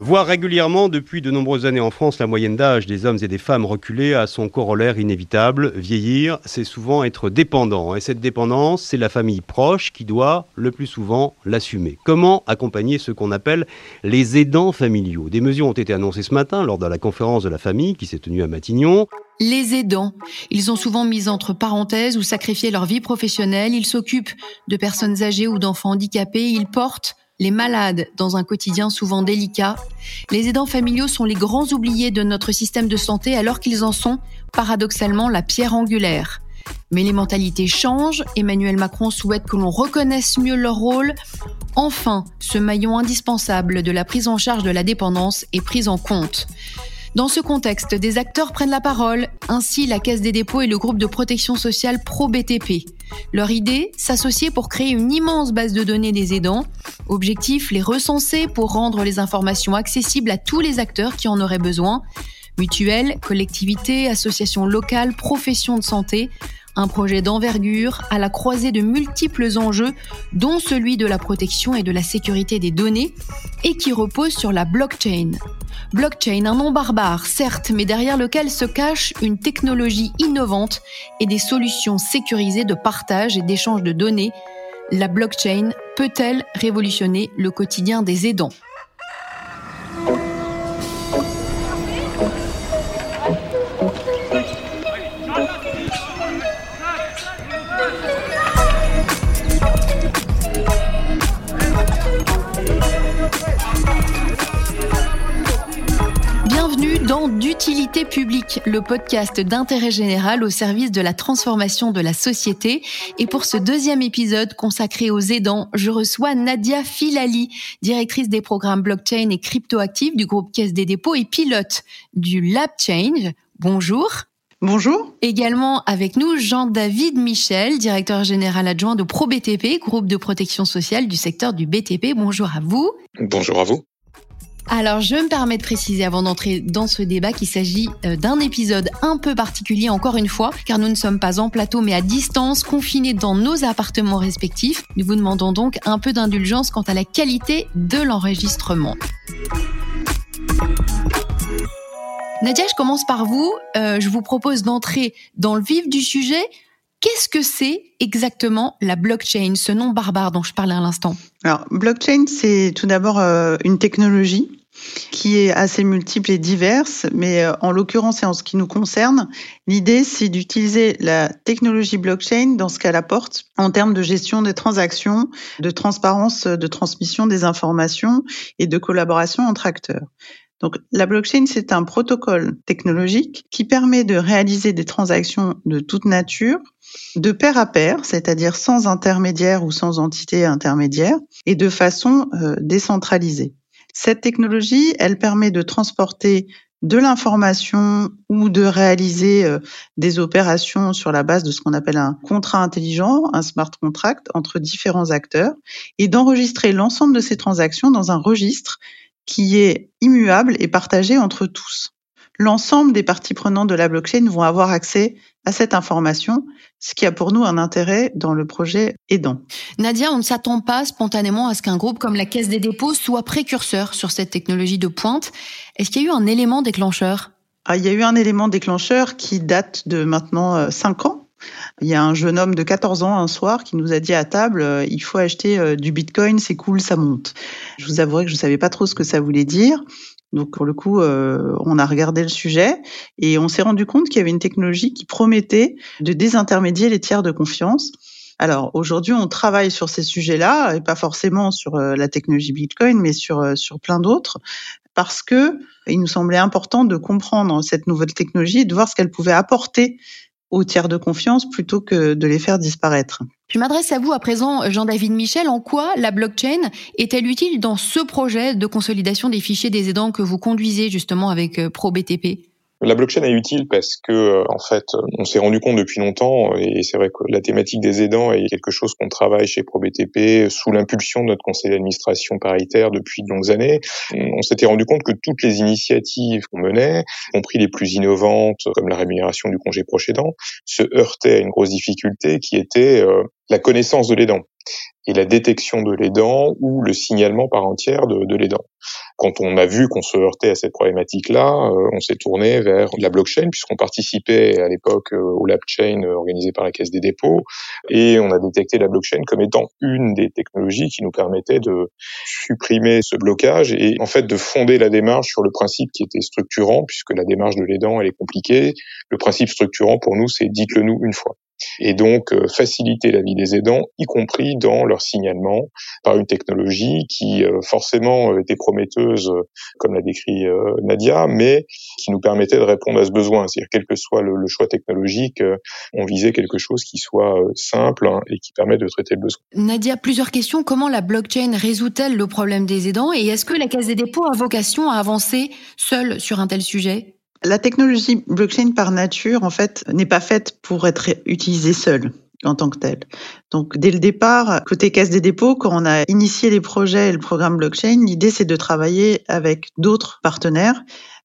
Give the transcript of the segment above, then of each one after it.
Voir régulièrement depuis de nombreuses années en France la moyenne d'âge des hommes et des femmes reculer à son corollaire inévitable. Vieillir, c'est souvent être dépendant. Et cette dépendance, c'est la famille proche qui doit le plus souvent l'assumer. Comment accompagner ce qu'on appelle les aidants familiaux? Des mesures ont été annoncées ce matin lors de la conférence de la famille qui s'est tenue à Matignon. Les aidants, ils ont souvent mis entre parenthèses ou sacrifié leur vie professionnelle, ils s'occupent de personnes âgées ou d'enfants handicapés, ils portent les malades dans un quotidien souvent délicat. Les aidants familiaux sont les grands oubliés de notre système de santé alors qu'ils en sont paradoxalement la pierre angulaire. Mais les mentalités changent, Emmanuel Macron souhaite que l'on reconnaisse mieux leur rôle. Enfin, ce maillon indispensable de la prise en charge de la dépendance est pris en compte. Dans ce contexte, des acteurs prennent la parole, ainsi la Caisse des dépôts et le groupe de protection sociale Pro-BTP. Leur idée, s'associer pour créer une immense base de données des aidants. Objectif, les recenser pour rendre les informations accessibles à tous les acteurs qui en auraient besoin. Mutuelles, collectivités, associations locales, professions de santé. Un projet d'envergure à la croisée de multiples enjeux, dont celui de la protection et de la sécurité des données, et qui repose sur la blockchain. Blockchain, un nom barbare, certes, mais derrière lequel se cache une technologie innovante et des solutions sécurisées de partage et d'échange de données. La blockchain peut-elle révolutionner le quotidien des aidants? D'utilité publique, le podcast d'intérêt général au service de la transformation de la société. Et pour ce deuxième épisode consacré aux aidants, je reçois Nadia Filali, directrice des programmes blockchain et cryptoactifs du groupe Caisse des dépôts et pilote du Lab Change. Bonjour. Bonjour. Également avec nous Jean-David Michel, directeur général adjoint de ProBTP, groupe de protection sociale du secteur du BTP. Bonjour à vous. Bonjour à vous. Alors, je me permets de préciser avant d'entrer dans ce débat qu'il s'agit euh, d'un épisode un peu particulier encore une fois, car nous ne sommes pas en plateau mais à distance, confinés dans nos appartements respectifs. Nous vous demandons donc un peu d'indulgence quant à la qualité de l'enregistrement. Nadia, je commence par vous. Euh, je vous propose d'entrer dans le vif du sujet. Qu'est-ce que c'est exactement la blockchain, ce nom barbare dont je parlais à l'instant? Alors, blockchain, c'est tout d'abord euh, une technologie qui est assez multiple et diverse, mais euh, en l'occurrence et en ce qui nous concerne, l'idée c'est d'utiliser la technologie blockchain dans ce qu'elle apporte en termes de gestion des transactions, de transparence de transmission des informations et de collaboration entre acteurs. Donc la blockchain, c'est un protocole technologique qui permet de réaliser des transactions de toute nature, de pair à pair, c'est-à-dire sans intermédiaire ou sans entité intermédiaire, et de façon euh, décentralisée. Cette technologie, elle permet de transporter de l'information ou de réaliser euh, des opérations sur la base de ce qu'on appelle un contrat intelligent, un smart contract entre différents acteurs et d'enregistrer l'ensemble de ces transactions dans un registre qui est immuable et partagé entre tous. L'ensemble des parties prenantes de la blockchain vont avoir accès à cette information, ce qui a pour nous un intérêt dans le projet aidant. Nadia, on ne s'attend pas spontanément à ce qu'un groupe comme la Caisse des dépôts soit précurseur sur cette technologie de pointe. Est-ce qu'il y a eu un élément déclencheur? Ah, Il y a eu un élément déclencheur qui date de maintenant 5 euh, ans. Il y a un jeune homme de 14 ans un soir qui nous a dit à table euh, il faut acheter euh, du bitcoin, c'est cool, ça monte. Je vous avouerai que je ne savais pas trop ce que ça voulait dire. Donc pour le coup, euh, on a regardé le sujet et on s'est rendu compte qu'il y avait une technologie qui promettait de désintermédier les tiers de confiance. Alors aujourd'hui, on travaille sur ces sujets-là et pas forcément sur la technologie Bitcoin, mais sur sur plein d'autres, parce que il nous semblait important de comprendre cette nouvelle technologie et de voir ce qu'elle pouvait apporter aux tiers de confiance plutôt que de les faire disparaître. Je m'adresse à vous à présent, Jean-David Michel. En quoi la blockchain est-elle utile dans ce projet de consolidation des fichiers des aidants que vous conduisez justement avec euh, ProBTP la blockchain est utile parce que, euh, en fait, on s'est rendu compte depuis longtemps, et c'est vrai que la thématique des aidants est quelque chose qu'on travaille chez ProBTP sous l'impulsion de notre conseil d'administration paritaire depuis de longues années. On s'était rendu compte que toutes les initiatives qu'on menait, y compris les plus innovantes, comme la rémunération du congé proche se heurtaient à une grosse difficulté qui était euh, la connaissance de l'aidant. Et la détection de l'aidant ou le signalement par entière de, de l'aidant. Quand on a vu qu'on se heurtait à cette problématique-là, euh, on s'est tourné vers la blockchain puisqu'on participait à l'époque euh, au lab chain organisé par la Caisse des dépôts et on a détecté la blockchain comme étant une des technologies qui nous permettait de supprimer ce blocage et en fait de fonder la démarche sur le principe qui était structurant puisque la démarche de l'aidant elle est compliquée. Le principe structurant pour nous c'est dites-le nous une fois et donc euh, faciliter la vie des aidants, y compris dans leur signalement par une technologie qui euh, forcément euh, était prometteuse, comme l'a décrit Nadia, mais qui nous permettait de répondre à ce besoin. C'est-à-dire quel que soit le, choix technologique, on visait quelque chose qui soit simple hein, et qui permet de traiter le besoin. Nadia, plusieurs questions. Comment la blockchain résout-elle le problème des aidants? Et est-ce que la Caisse des dépôts a vocation à avancer seule sur un tel sujet? La technologie blockchain par nature, en fait, n'est pas faite pour être utilisée seule en tant que telle. Donc dès le départ, côté caisse des dépôts, quand on a initié les projets et le programme blockchain, l'idée c'est de travailler avec d'autres partenaires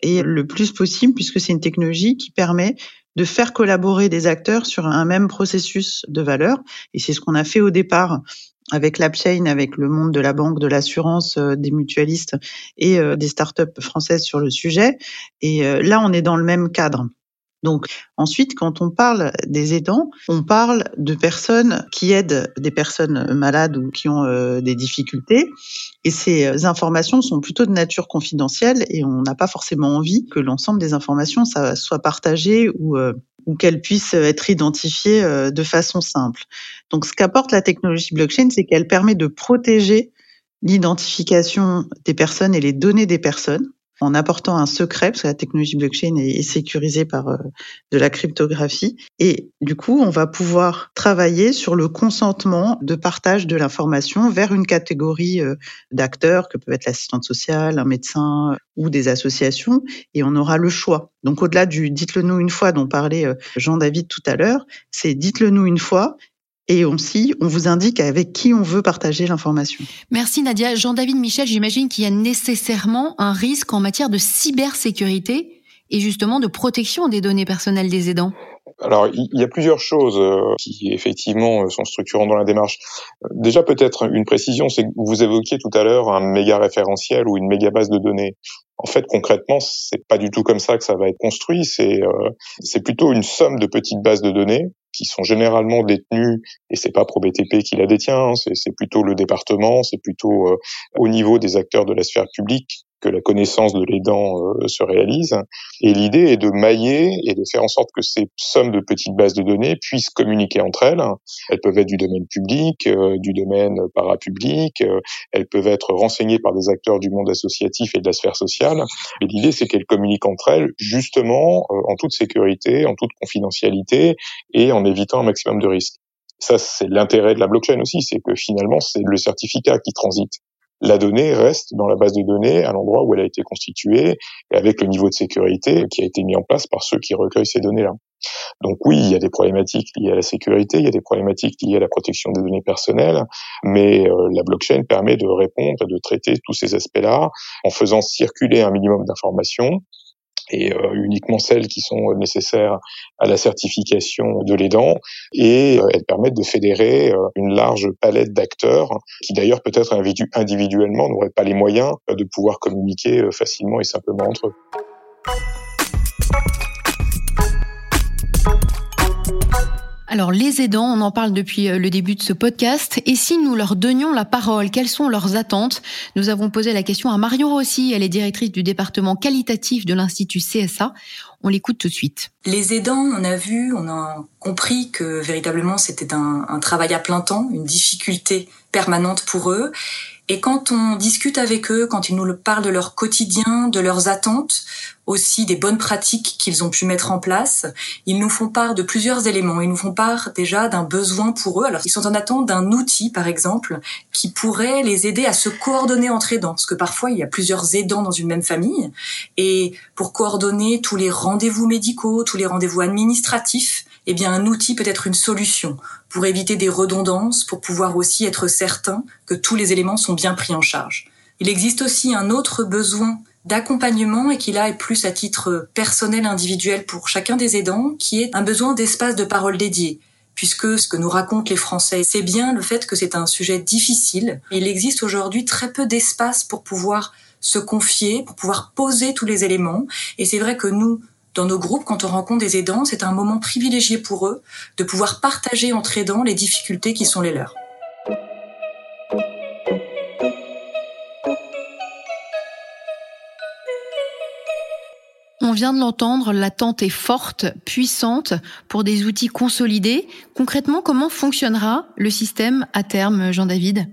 et le plus possible puisque c'est une technologie qui permet de faire collaborer des acteurs sur un même processus de valeur et c'est ce qu'on a fait au départ avec l'AppChain, avec le monde de la banque, de l'assurance, euh, des mutualistes et euh, des startups françaises sur le sujet. Et euh, là, on est dans le même cadre. Donc ensuite, quand on parle des aidants, on parle de personnes qui aident des personnes malades ou qui ont des difficultés. Et ces informations sont plutôt de nature confidentielle et on n'a pas forcément envie que l'ensemble des informations ça, soit partagé ou ou qu'elle puisse être identifiée euh, de façon simple. Donc, ce qu'apporte la technologie blockchain, c'est qu'elle permet de protéger l'identification des personnes et les données des personnes en apportant un secret, parce que la technologie blockchain est, sécurisée par euh, de la cryptographie. Et du coup, on va pouvoir travailler sur le consentement de partage de l'information vers une catégorie euh, d'acteurs, que peut être l'assistante sociale, un médecin euh, ou des associations, et on aura le choix. Donc au-delà du dites-le nous une fois dont parlait Jean-David tout à l'heure, c'est dites-le nous une fois et aussi, on vous indique avec qui on veut partager l'information. Merci Nadia. Jean-David Michel, j'imagine qu'il y a nécessairement un risque en matière de cybersécurité et justement de protection des données personnelles des aidants. Alors, il y a plusieurs choses euh, qui effectivement euh, sont structurantes dans la démarche. Déjà, peut-être une précision, c'est que vous évoquiez tout à l'heure un méga référentiel ou une méga base de données. En fait, concrètement, c'est pas du tout comme ça que ça va être construit. C'est euh, plutôt une somme de petites bases de données qui sont généralement détenus, et c'est pas ProBTP qui la détient, hein, c'est plutôt le département, c'est plutôt euh, au niveau des acteurs de la sphère publique que la connaissance de l'aidant euh, se réalise. Et l'idée est de mailler et de faire en sorte que ces sommes de petites bases de données puissent communiquer entre elles. Elles peuvent être du domaine public, euh, du domaine parapublic, euh, elles peuvent être renseignées par des acteurs du monde associatif et de la sphère sociale. Et l'idée, c'est qu'elles communiquent entre elles justement en toute sécurité, en toute confidentialité et en évitant un maximum de risques. Ça, c'est l'intérêt de la blockchain aussi, c'est que finalement, c'est le certificat qui transite la donnée reste dans la base de données à l'endroit où elle a été constituée et avec le niveau de sécurité qui a été mis en place par ceux qui recueillent ces données-là. Donc oui, il y a des problématiques liées à la sécurité, il y a des problématiques liées à la protection des données personnelles, mais euh, la blockchain permet de répondre, de traiter tous ces aspects-là en faisant circuler un minimum d'informations et euh, uniquement celles qui sont nécessaires à la certification de l'aidant et euh, elles permettent de fédérer euh, une large palette d'acteurs qui d'ailleurs peut-être individuellement n'auraient pas les moyens de pouvoir communiquer facilement et simplement entre eux. Alors les aidants, on en parle depuis euh, le début de ce podcast. Et si nous leur donnions la parole, quelles sont leurs attentes? Nous avons posé la question à Marion Rossi, elle est directrice du département qualitatif de l'Institut CSA. On l'écoute tout de suite. Les aidants, on a vu, on a compris que véritablement c'était un, un travail à plein temps, une difficulté permanente pour eux. Et quand on discute avec eux, quand ils nous parlent de leur quotidien, de leurs attentes, aussi des bonnes pratiques qu'ils ont pu mettre en place, ils nous font part de plusieurs éléments. Ils nous font part déjà d'un besoin pour eux. Alors, ils sont en attente d'un outil, par exemple, qui pourrait les aider à se coordonner entre aidants. Parce que parfois, il y a plusieurs aidants dans une même famille. Et pour coordonner tous les rendez-vous médicaux, tous les rendez-vous administratifs, eh bien, un outil peut être une solution pour éviter des redondances, pour pouvoir aussi être certain que tous les éléments sont bien pris en charge. Il existe aussi un autre besoin d'accompagnement et qui là est plus à titre personnel individuel pour chacun des aidants, qui est un besoin d'espace de parole dédié. puisque ce que nous racontent les Français, c'est bien le fait que c'est un sujet difficile. Il existe aujourd'hui très peu d'espace pour pouvoir se confier, pour pouvoir poser tous les éléments. Et c'est vrai que nous, dans nos groupes, quand on rencontre des aidants, c'est un moment privilégié pour eux de pouvoir partager entre aidants les difficultés qui sont les leurs. On vient de l'entendre, l'attente est forte, puissante pour des outils consolidés. Concrètement, comment fonctionnera le système à terme, Jean-David?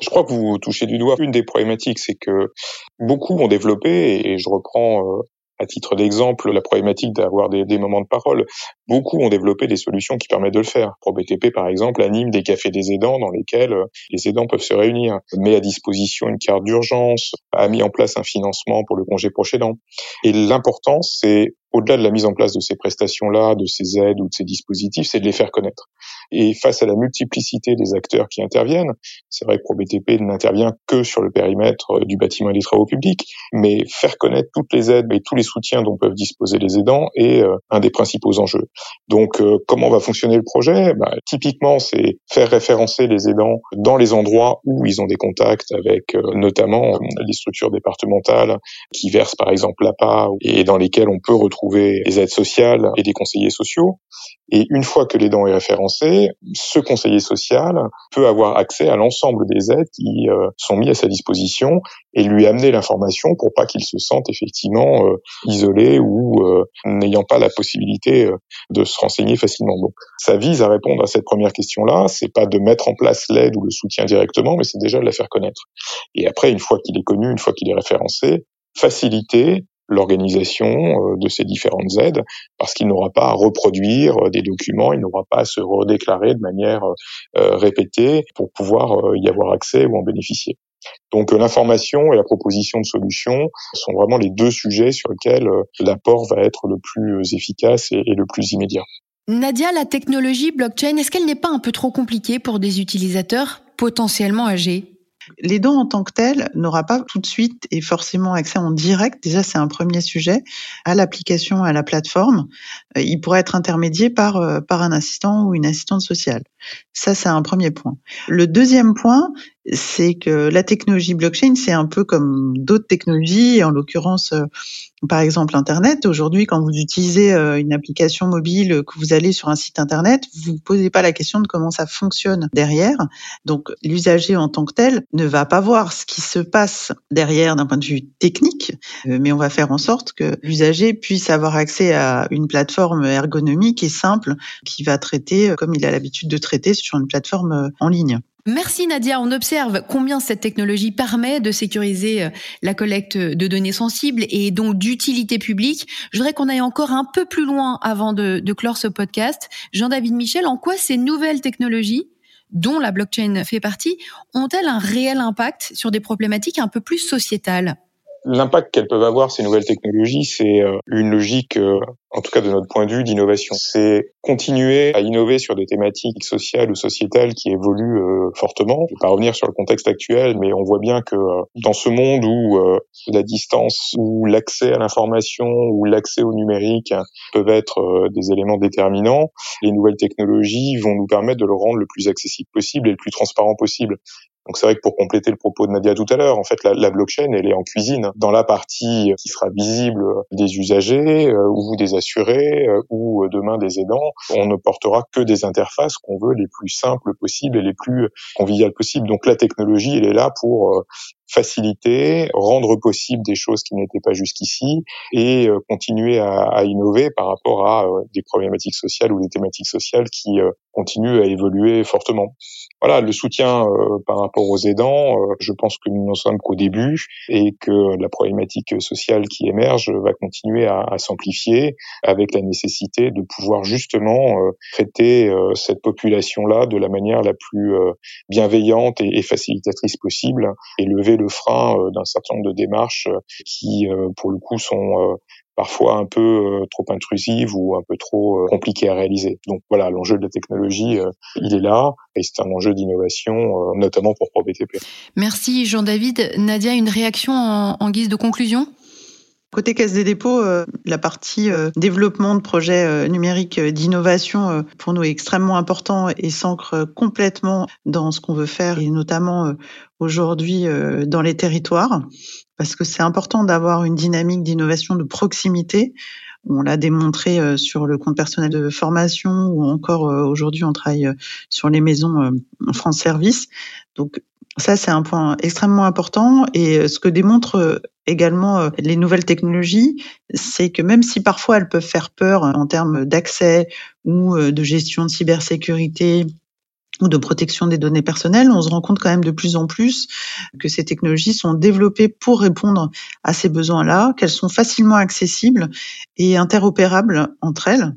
Je crois que vous touchez du doigt une des problématiques, c'est que beaucoup ont développé, et je reprends euh, à titre d'exemple, la problématique d'avoir des, moments de parole. Beaucoup ont développé des solutions qui permettent de le faire. Pour BTP, par exemple, anime des cafés des aidants dans lesquels euh, les aidants peuvent se réunir, met à disposition une carte d'urgence, a mis en place un financement pour le congé proche. Et l'important, c'est au-delà de la mise en place de ces prestations-là, de ces aides ou de ces dispositifs, c'est de les faire connaître. Et face à la multiplicité des acteurs qui interviennent, c'est vrai que ProBTP n'intervient que sur le périmètre euh, du bâtiment et des travaux publics, mais faire connaître toutes les aides et tous les soutiens dont peuvent disposer les aidants est euh, un des principaux enjeux. Donc, euh, comment va fonctionner le projet? Bah, Typiquement, c'est faire référencer les aidants dans les endroits où ils ont des contacts avec notamment les structures départementales qui versent par exemple l'APA et dans lesquelles on peut retrouver trouver des aides sociales et des conseillers sociaux. Et une fois que l'aidant est référencé, ce conseiller social peut avoir accès à l'ensemble des aides qui euh, sont mises à sa disposition et lui amener l'information pour pas qu'il se sente effectivement euh, isolé ou euh, n'ayant pas la possibilité de se renseigner facilement. Donc, ça vise à répondre à cette première question-là. C'est pas de mettre en place l'aide ou le soutien directement, mais c'est déjà de la faire connaître. Et après, une fois qu'il est connu, une fois qu'il est référencé, faciliter l'organisation euh, de ces différentes aides parce qu'il n'aura pas à reproduire euh, des documents, il n'aura pas à se redéclarer de manière euh, répétée pour pouvoir y avoir accès ou en bénéficier. Donc l'information et la proposition de solutions sont vraiment les deux sujets sur lesquels l'apport va être le plus efficace et, le plus immédiat. Nadia, la technologie blockchain, est-ce qu'elle n'est pas un peu trop compliquée pour des utilisateurs potentiellement âgés? L'aidant en tant que tel n'aura pas tout de suite et forcément accès en direct, déjà c'est un premier sujet, à l'application, à la plateforme. Euh, il pourrait être intermédié par, euh, par un assistant ou une assistante sociale. Ça, c'est un premier point. Le deuxième point, c'est que la technologie blockchain, c'est un peu comme d'autres technologies, en l'occurrence, euh, par exemple Internet. Aujourd'hui, quand vous utilisez euh, une application mobile, que vous allez sur un site Internet, vous ne posez pas la question de comment ça fonctionne derrière. Donc, l'usager en tant que tel ne va pas voir ce qui se passe derrière d'un point de vue technique, euh, mais on va faire en sorte que l'usager puisse avoir accès à une plateforme ergonomique et simple qui va traiter comme il a l'habitude de traiter sur une plateforme en ligne. Merci Nadia. On observe combien cette technologie permet de sécuriser euh, la collecte de données sensibles et donc d'utilité publique. Je voudrais qu'on aille encore un peu plus loin avant de, de clore ce podcast. Jean-David Michel, en quoi ces nouvelles technologies dont la blockchain fait partie, ont-elles un réel impact sur des problématiques un peu plus sociétales? L'impact qu'elles peuvent avoir, ces nouvelles technologies, c'est euh, une logique, euh, en tout cas de notre point de vue, d'innovation. C'est continuer à innover sur des thématiques sociales ou sociétales qui évoluent euh, fortement. Je vais pas revenir sur le contexte actuel, mais on voit bien que dans ce monde où la distance, ou l'accès à l'information, ou l'accès au numérique peuvent être des éléments déterminants, les nouvelles technologies vont nous permettre de le rendre le plus accessible possible et le plus transparent possible. Donc c'est vrai que pour compléter le propos de Nadia tout à l'heure, en fait la, la, blockchain elle est en cuisine dans la partie qui sera visible des usagers euh, ou des assurés euh, ou euh, demain des aidants. On ne portera que des interfaces qu'on veut les plus simples possibles et les plus conviviales possibles. Donc la technologie elle est là pour faciliter, rendre possible des choses qui n'étaient pas jusqu'ici et continuer à, innover par rapport à des problématiques sociales ou des thématiques sociales qui continuent à évoluer fortement. Voilà, le soutien euh, par rapport aux aidants, euh, je pense que nous n'en sommes qu'au début et que la problématique sociale qui émerge va continuer à, s'amplifier avec la nécessité de pouvoir justement euh, traiter cette population-là de la manière la plus bienveillante et, facilitatrice possible et lever le frein d'un certain nombre de démarches qui, pour le coup, sont parfois un peu euh, trop intrusive ou un peu trop euh, compliquée à réaliser. Donc voilà, l'enjeu de la technologie, euh, il est là et c'est un enjeu d'innovation, notamment pour ProBTP. Merci Jean-David. Nadia, une réaction en, en guise de conclusion? Côté Caisse des dépôts, euh, la partie euh, développement de projets euh, numériques d'innovation pour nous est extrêmement important et s'ancre complètement dans ce qu'on veut faire et notamment aujourd'hui dans les territoires parce que c'est important d'avoir une dynamique d'innovation de proximité. On l'a démontré sur le compte personnel de formation ou encore aujourd'hui on travaille sur les maisons France Service. Ça, c'est un point extrêmement important. Et ce que démontrent également euh, les nouvelles technologies, c'est que même si parfois elles peuvent faire peur en termes d'accès ou euh, de gestion de cybersécurité, ou de protection des données personnelles, on se rend compte quand même de plus en plus que ces technologies sont développées pour répondre à ces besoins-là, qu'elles sont facilement accessibles et interopérables entre elles.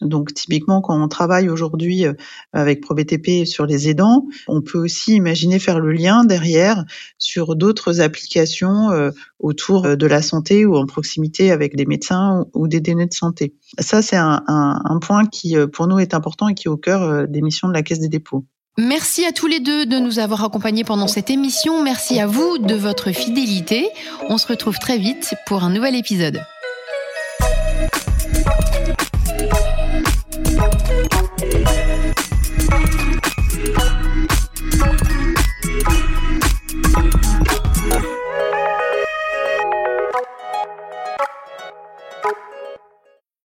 Donc typiquement, quand on travaille aujourd'hui euh, avec ProBTP sur les aidants, on peut aussi imaginer faire le lien derrière sur d'autres applications euh, autour euh, de la santé ou en proximité avec des médecins ou des données de santé. Ça, c'est un, un, point qui, pour nous, est important et qui est au cœur des missions de la Caisse des dépôts. Merci à tous les deux de nous avoir accompagnés pendant cette émission. Merci à vous de votre fidélité. On se retrouve très vite pour un nouvel épisode.